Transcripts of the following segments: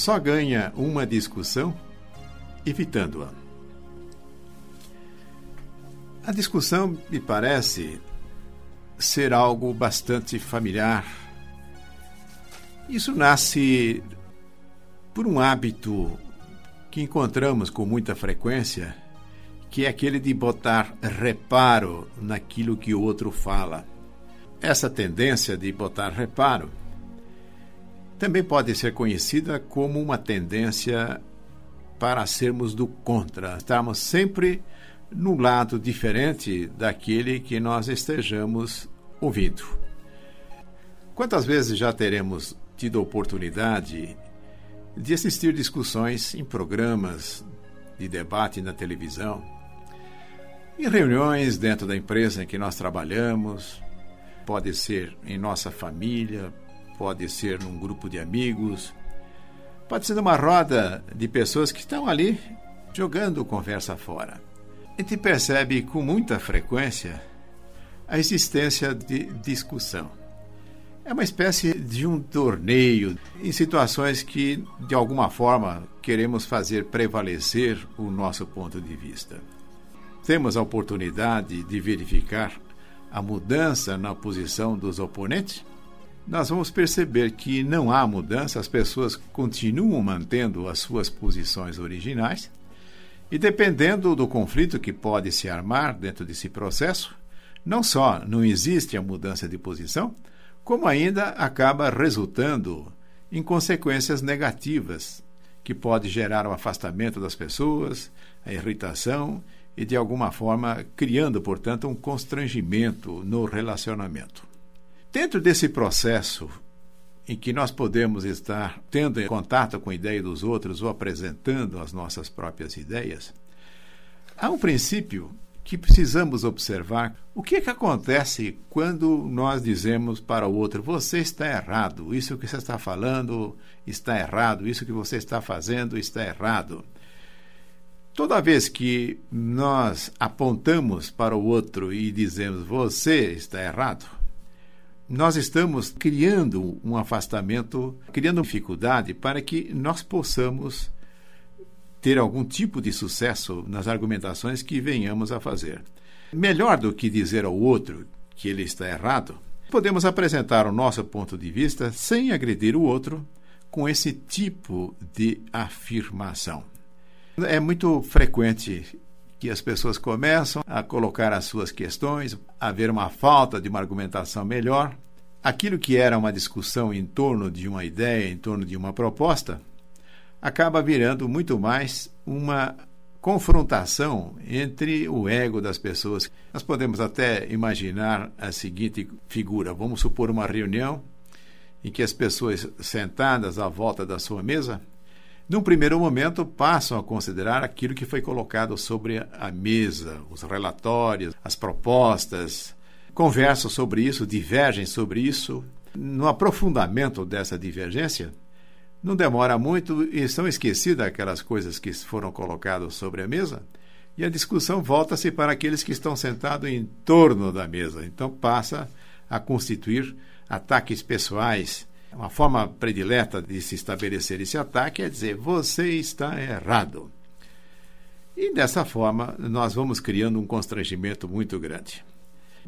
só ganha uma discussão evitando-a. A discussão me parece ser algo bastante familiar. Isso nasce por um hábito que encontramos com muita frequência, que é aquele de botar reparo naquilo que o outro fala. Essa tendência de botar reparo também pode ser conhecida como uma tendência para sermos do contra, estarmos sempre no lado diferente daquele que nós estejamos ouvindo. Quantas vezes já teremos tido a oportunidade de assistir discussões em programas de debate na televisão, em reuniões dentro da empresa em que nós trabalhamos, pode ser em nossa família, pode ser num grupo de amigos, pode ser numa roda de pessoas que estão ali jogando conversa fora. A gente percebe com muita frequência a existência de discussão. É uma espécie de um torneio em situações que, de alguma forma, queremos fazer prevalecer o nosso ponto de vista. Temos a oportunidade de verificar a mudança na posição dos oponentes? Nós vamos perceber que não há mudança, as pessoas continuam mantendo as suas posições originais, e dependendo do conflito que pode se armar dentro desse processo, não só não existe a mudança de posição, como ainda acaba resultando em consequências negativas, que pode gerar o afastamento das pessoas, a irritação e, de alguma forma, criando, portanto, um constrangimento no relacionamento. Dentro desse processo em que nós podemos estar tendo contato com a ideia dos outros ou apresentando as nossas próprias ideias, há um princípio que precisamos observar o que, é que acontece quando nós dizemos para o outro: você está errado, isso que você está falando está errado, isso que você está fazendo está errado. Toda vez que nós apontamos para o outro e dizemos você está errado, nós estamos criando um afastamento, criando dificuldade para que nós possamos ter algum tipo de sucesso nas argumentações que venhamos a fazer. Melhor do que dizer ao outro que ele está errado, podemos apresentar o nosso ponto de vista sem agredir o outro com esse tipo de afirmação. É muito frequente que as pessoas começam a colocar as suas questões, a haver uma falta de uma argumentação melhor. Aquilo que era uma discussão em torno de uma ideia, em torno de uma proposta, acaba virando muito mais uma confrontação entre o ego das pessoas. Nós podemos até imaginar a seguinte figura: vamos supor uma reunião em que as pessoas sentadas à volta da sua mesa, num primeiro momento passam a considerar aquilo que foi colocado sobre a mesa, os relatórios, as propostas, conversam sobre isso, divergem sobre isso. No aprofundamento dessa divergência, não demora muito e são esquecidas aquelas coisas que foram colocadas sobre a mesa e a discussão volta-se para aqueles que estão sentados em torno da mesa. Então passa a constituir ataques pessoais. Uma forma predileta de se estabelecer esse ataque é dizer você está errado. E dessa forma nós vamos criando um constrangimento muito grande.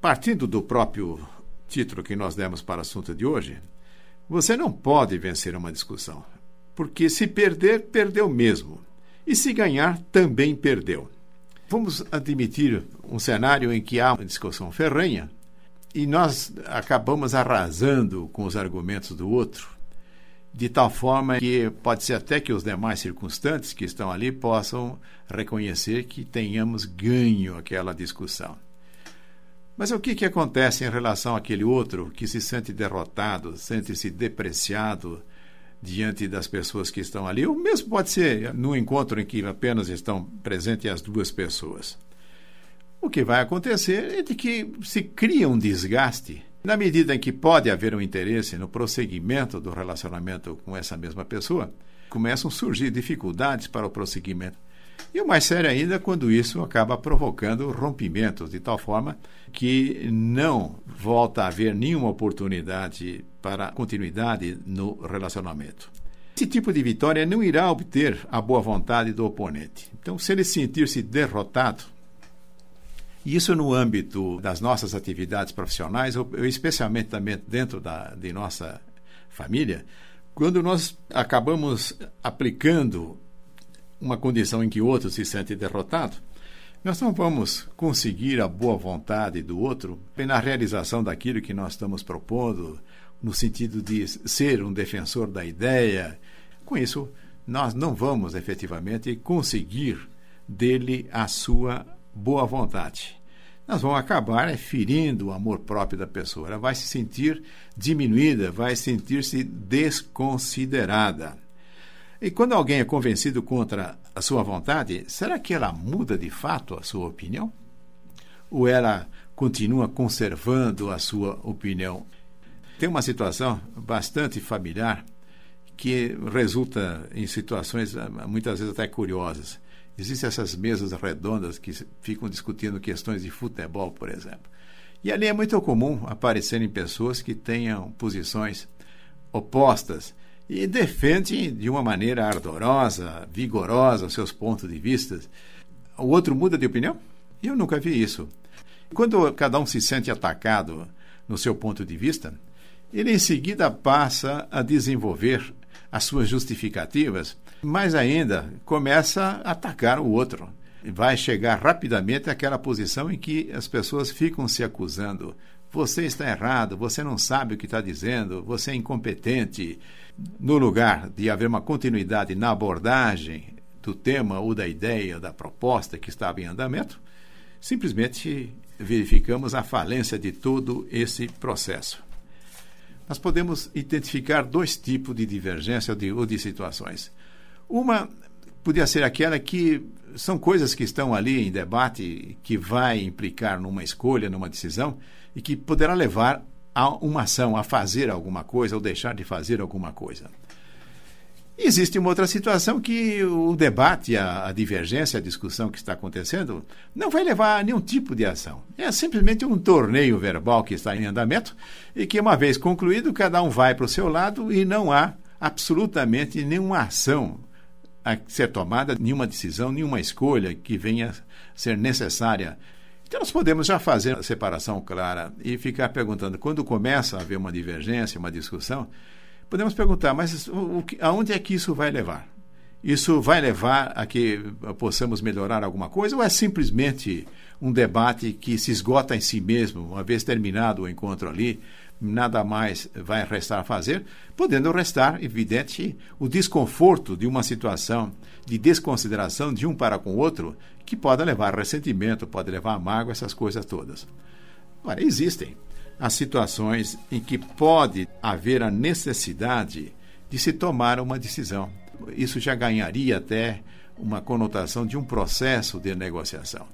Partindo do próprio título que nós demos para o assunto de hoje, você não pode vencer uma discussão, porque se perder, perdeu mesmo. E se ganhar, também perdeu. Vamos admitir um cenário em que há uma discussão ferrenha e nós acabamos arrasando com os argumentos do outro, de tal forma que pode ser até que os demais circunstantes que estão ali possam reconhecer que tenhamos ganho aquela discussão. Mas o que, que acontece em relação àquele outro que se sente derrotado, sente-se depreciado diante das pessoas que estão ali? O mesmo pode ser no encontro em que apenas estão presentes as duas pessoas. O que vai acontecer é de que se cria um desgaste. Na medida em que pode haver um interesse no prosseguimento do relacionamento com essa mesma pessoa, começam a surgir dificuldades para o prosseguimento. E o mais sério ainda é quando isso acaba provocando rompimentos, de tal forma que não volta a haver nenhuma oportunidade para continuidade no relacionamento. Esse tipo de vitória não irá obter a boa vontade do oponente. Então, se ele sentir-se derrotado, isso no âmbito das nossas atividades profissionais, ou especialmente também dentro da, de nossa família, quando nós acabamos aplicando uma condição em que outro se sente derrotado, nós não vamos conseguir a boa vontade do outro na realização daquilo que nós estamos propondo, no sentido de ser um defensor da ideia. Com isso, nós não vamos efetivamente conseguir dele a sua boa vontade. Nós vamos acabar ferindo o amor próprio da pessoa. Ela vai se sentir diminuída, vai sentir-se desconsiderada. E quando alguém é convencido contra a sua vontade, será que ela muda de fato a sua opinião? Ou ela continua conservando a sua opinião? Tem uma situação bastante familiar que resulta em situações muitas vezes até curiosas. Existem essas mesas redondas que ficam discutindo questões de futebol, por exemplo. E ali é muito comum aparecerem pessoas que tenham posições opostas e defende de uma maneira ardorosa, vigorosa seus pontos de vista. O outro muda de opinião? Eu nunca vi isso. Quando cada um se sente atacado no seu ponto de vista, ele em seguida passa a desenvolver as suas justificativas, mas ainda começa a atacar o outro. Vai chegar rapidamente àquela posição em que as pessoas ficam se acusando. Você está errado, você não sabe o que está dizendo, você é incompetente, no lugar de haver uma continuidade na abordagem do tema ou da ideia, da proposta que estava em andamento, simplesmente verificamos a falência de todo esse processo. Nós podemos identificar dois tipos de divergência de, ou de situações. Uma podia ser aquela que são coisas que estão ali em debate, que vai implicar numa escolha, numa decisão, e que poderá levar a uma ação, a fazer alguma coisa ou deixar de fazer alguma coisa. Existe uma outra situação que o debate, a, a, divergência, a discussão que está acontecendo não vai levar a nenhum tipo de ação. É simplesmente um torneio verbal que está em andamento e que, uma vez concluído, cada um vai para o seu lado e não há absolutamente nenhuma ação a ser tomada, nenhuma decisão, nenhuma escolha que venha ser necessária então, nós podemos já fazer a separação clara e ficar perguntando, quando começa a haver uma divergência, uma discussão, podemos perguntar, mas o, aonde é que isso vai levar? Isso vai levar a que possamos melhorar alguma coisa ou é simplesmente um debate que se esgota em si mesmo, uma vez terminado o encontro ali, nada mais vai restar a fazer, podendo restar, evidente, o desconforto de uma situação de desconsideração de um para com o outro, que pode levar a ressentimento, pode levar a mágoa, essas coisas todas. Agora, existem as situações em que pode haver a necessidade de se tomar uma decisão. Isso já ganharia até uma conotação de um processo de negociação.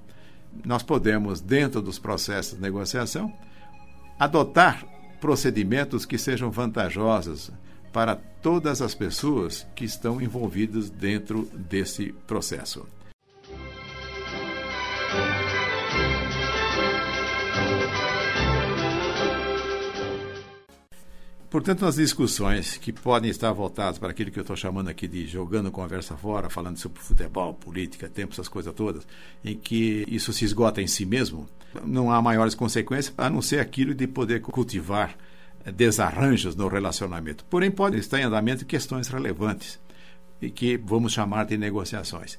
Nós podemos, dentro dos processos de negociação, adotar procedimentos que sejam vantajosos para todas as pessoas que estão envolvidas dentro desse processo. Portanto, nas discussões que podem estar voltadas para aquilo que eu estou chamando aqui de jogando conversa fora, falando sobre futebol, política, tempo, essas coisas todas, em que isso se esgota em si mesmo, não há maiores consequências a não ser aquilo de poder cultivar eh, desarranjos no relacionamento. Porém, podem estar em andamento questões relevantes e que vamos chamar de negociações.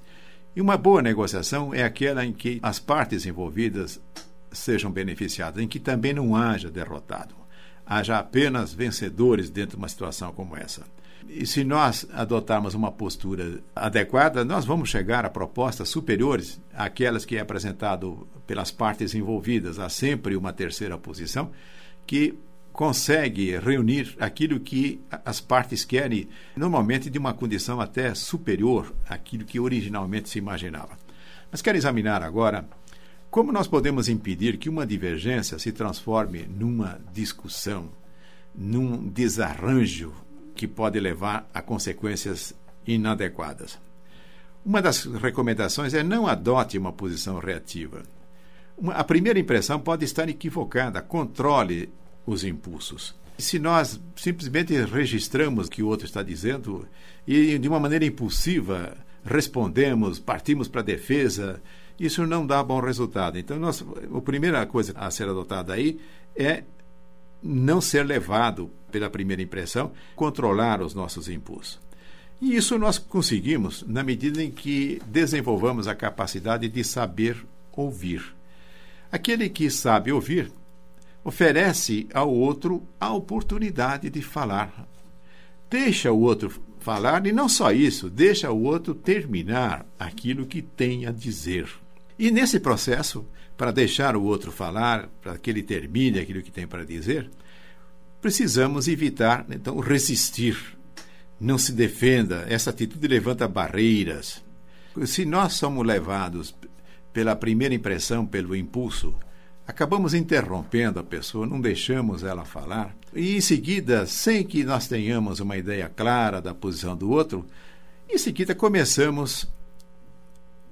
E uma boa negociação é aquela em que as partes envolvidas sejam beneficiadas, em que também não haja derrotado haja apenas vencedores dentro de uma situação como essa. E se nós adotarmos uma postura adequada, nós vamos chegar a propostas superiores àquelas que é apresentado pelas partes envolvidas. Há sempre uma terceira posição que consegue reunir aquilo que as partes querem, normalmente de uma condição até superior àquilo que originalmente se imaginava. Mas quero examinar agora como nós podemos impedir que uma divergência se transforme numa discussão, num desarranjo que pode levar a consequências inadequadas? Uma das recomendações é não adote uma posição reativa. Uma, a primeira impressão pode estar equivocada, controle os impulsos. Se nós simplesmente registramos o que o outro está dizendo e de uma maneira impulsiva respondemos, partimos para a defesa, isso não dá bom resultado. Então, nós, a primeira coisa a ser adotada aí é não ser levado pela primeira impressão, controlar os nossos impulsos. E isso nós conseguimos na medida em que desenvolvamos a capacidade de saber ouvir. Aquele que sabe ouvir oferece ao outro a oportunidade de falar. Deixa o outro falar e não só isso, deixa o outro terminar aquilo que tem a dizer. E nesse processo, para deixar o outro falar, para que ele termine aquilo que tem para dizer, precisamos evitar, então, resistir. Não se defenda, essa atitude levanta barreiras. Se nós somos levados pela primeira impressão, pelo impulso, acabamos interrompendo a pessoa, não deixamos ela falar, e em seguida, sem que nós tenhamos uma ideia clara da posição do outro, em seguida começamos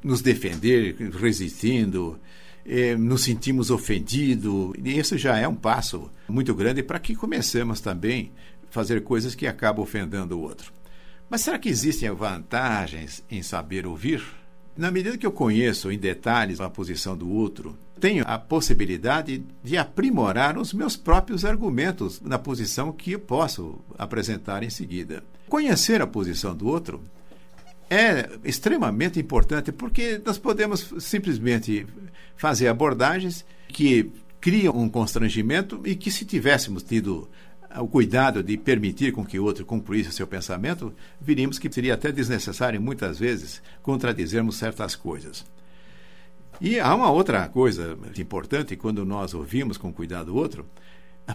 nos defender, resistindo, eh, nos sentimos ofendidos, e isso já é um passo muito grande para que comecemos também a fazer coisas que acabam ofendendo o outro. Mas será que existem vantagens em saber ouvir? Na medida que eu conheço em detalhes a posição do outro, tenho a possibilidade de aprimorar os meus próprios argumentos na posição que eu posso apresentar em seguida. Conhecer a posição do outro é extremamente importante porque nós podemos simplesmente fazer abordagens que criam um constrangimento e que se tivéssemos tido o cuidado de permitir com que outro concluísse seu pensamento, viríamos que seria até desnecessário, muitas vezes, contradizermos certas coisas. E há uma outra coisa importante, quando nós ouvimos com cuidado o outro,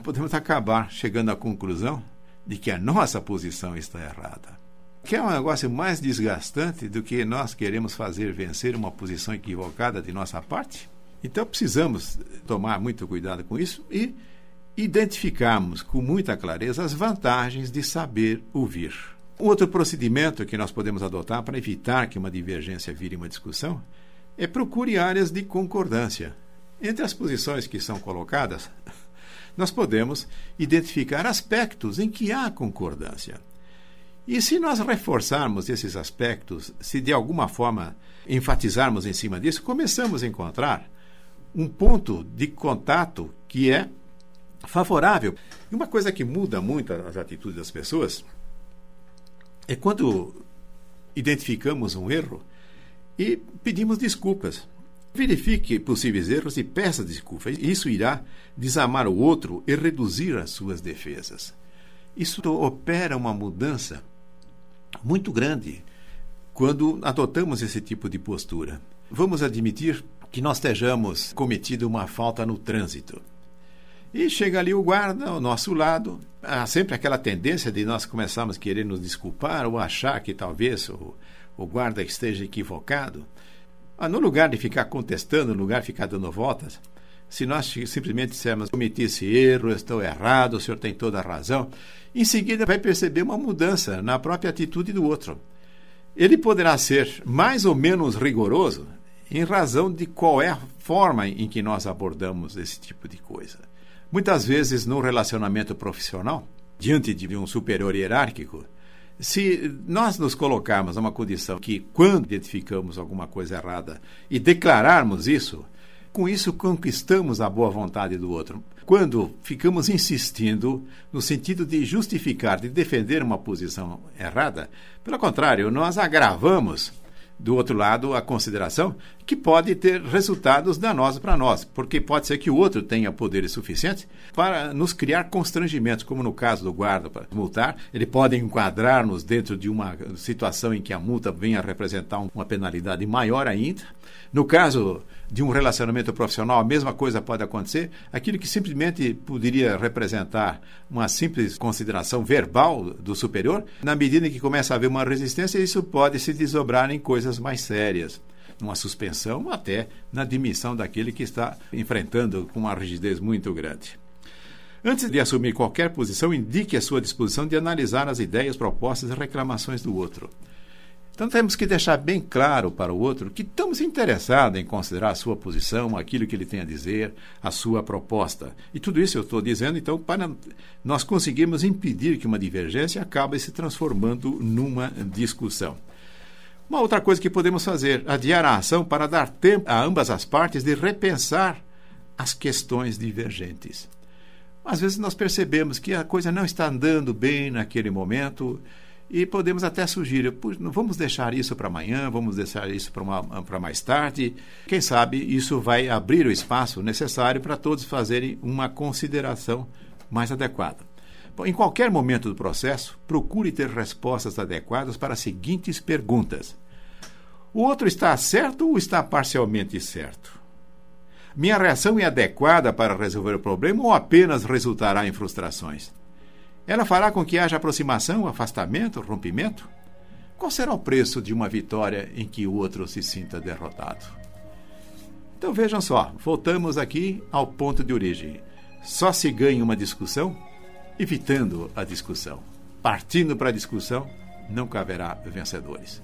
podemos acabar chegando à conclusão de que a nossa posição está errada. Que é um negócio mais desgastante do que nós queremos fazer vencer uma posição equivocada de nossa parte? Então precisamos tomar muito cuidado com isso e identificarmos com muita clareza as vantagens de saber ouvir. Outro procedimento que nós podemos adotar para evitar que uma divergência vire uma discussão é procure áreas de concordância. Entre as posições que são colocadas, nós podemos identificar aspectos em que há concordância. E se nós reforçarmos esses aspectos, se de alguma forma enfatizarmos em cima disso, começamos a encontrar um ponto de contato que é favorável. E uma coisa que muda muito as atitudes das pessoas é quando identificamos um erro e pedimos desculpas. Verifique possíveis erros e peça desculpas. Isso irá desamar o outro e reduzir as suas defesas. Isso opera uma mudança muito grande quando adotamos esse tipo de postura. Vamos admitir que nós estejamos cometido uma falta no trânsito. E chega ali o guarda ao nosso lado. Há sempre aquela tendência de nós começarmos a querer nos desculpar ou achar que talvez o, o guarda esteja equivocado. Ah, no lugar de ficar contestando, no lugar de ficar dando voltas, se nós simplesmente dissermos cometi esse erro, estou errado, o senhor tem toda a razão, em seguida vai perceber uma mudança na própria atitude do outro. Ele poderá ser mais ou menos rigoroso em razão de qual é a forma em que nós abordamos esse tipo de coisa. Muitas vezes, no relacionamento profissional, diante de um superior hierárquico, se nós nos colocarmos numa condição que, quando identificamos alguma coisa errada e declararmos isso, com isso conquistamos a boa vontade do outro. Quando ficamos insistindo no sentido de justificar, de defender uma posição errada, pelo contrário, nós agravamos do outro lado, a consideração que pode ter resultados danosos para nós, porque pode ser que o outro tenha poderes suficientes para nos criar constrangimentos, como no caso do guarda para multar, ele pode enquadrar-nos dentro de uma situação em que a multa venha a representar uma penalidade maior ainda. No caso de um relacionamento profissional, a mesma coisa pode acontecer. Aquilo que simplesmente poderia representar uma simples consideração verbal do superior, na medida em que começa a haver uma resistência, isso pode se desdobrar em coisas mais sérias. Numa suspensão, até na demissão daquele que está enfrentando com uma rigidez muito grande. Antes de assumir qualquer posição, indique a sua disposição de analisar as ideias, propostas e reclamações do outro. Então temos que deixar bem claro para o outro que estamos interessados em considerar a sua posição, aquilo que ele tem a dizer, a sua proposta. E tudo isso eu estou dizendo, então, para nós conseguirmos impedir que uma divergência acabe se transformando numa discussão. Uma outra coisa que podemos fazer, adiar a ação para dar tempo a ambas as partes de repensar as questões divergentes. Às vezes nós percebemos que a coisa não está andando bem naquele momento e podemos até sugerir, vamos deixar isso para amanhã, vamos deixar isso para mais tarde. Quem sabe isso vai abrir o espaço necessário para todos fazerem uma consideração mais adequada. Bom, em qualquer momento do processo, procure ter respostas adequadas para as seguintes perguntas: O outro está certo ou está parcialmente certo? Minha reação é adequada para resolver o problema ou apenas resultará em frustrações? Ela fará com que haja aproximação, afastamento, rompimento? Qual será o preço de uma vitória em que o outro se sinta derrotado? Então vejam só, voltamos aqui ao ponto de origem. Só se ganha uma discussão evitando a discussão. Partindo para a discussão, não caberá vencedores.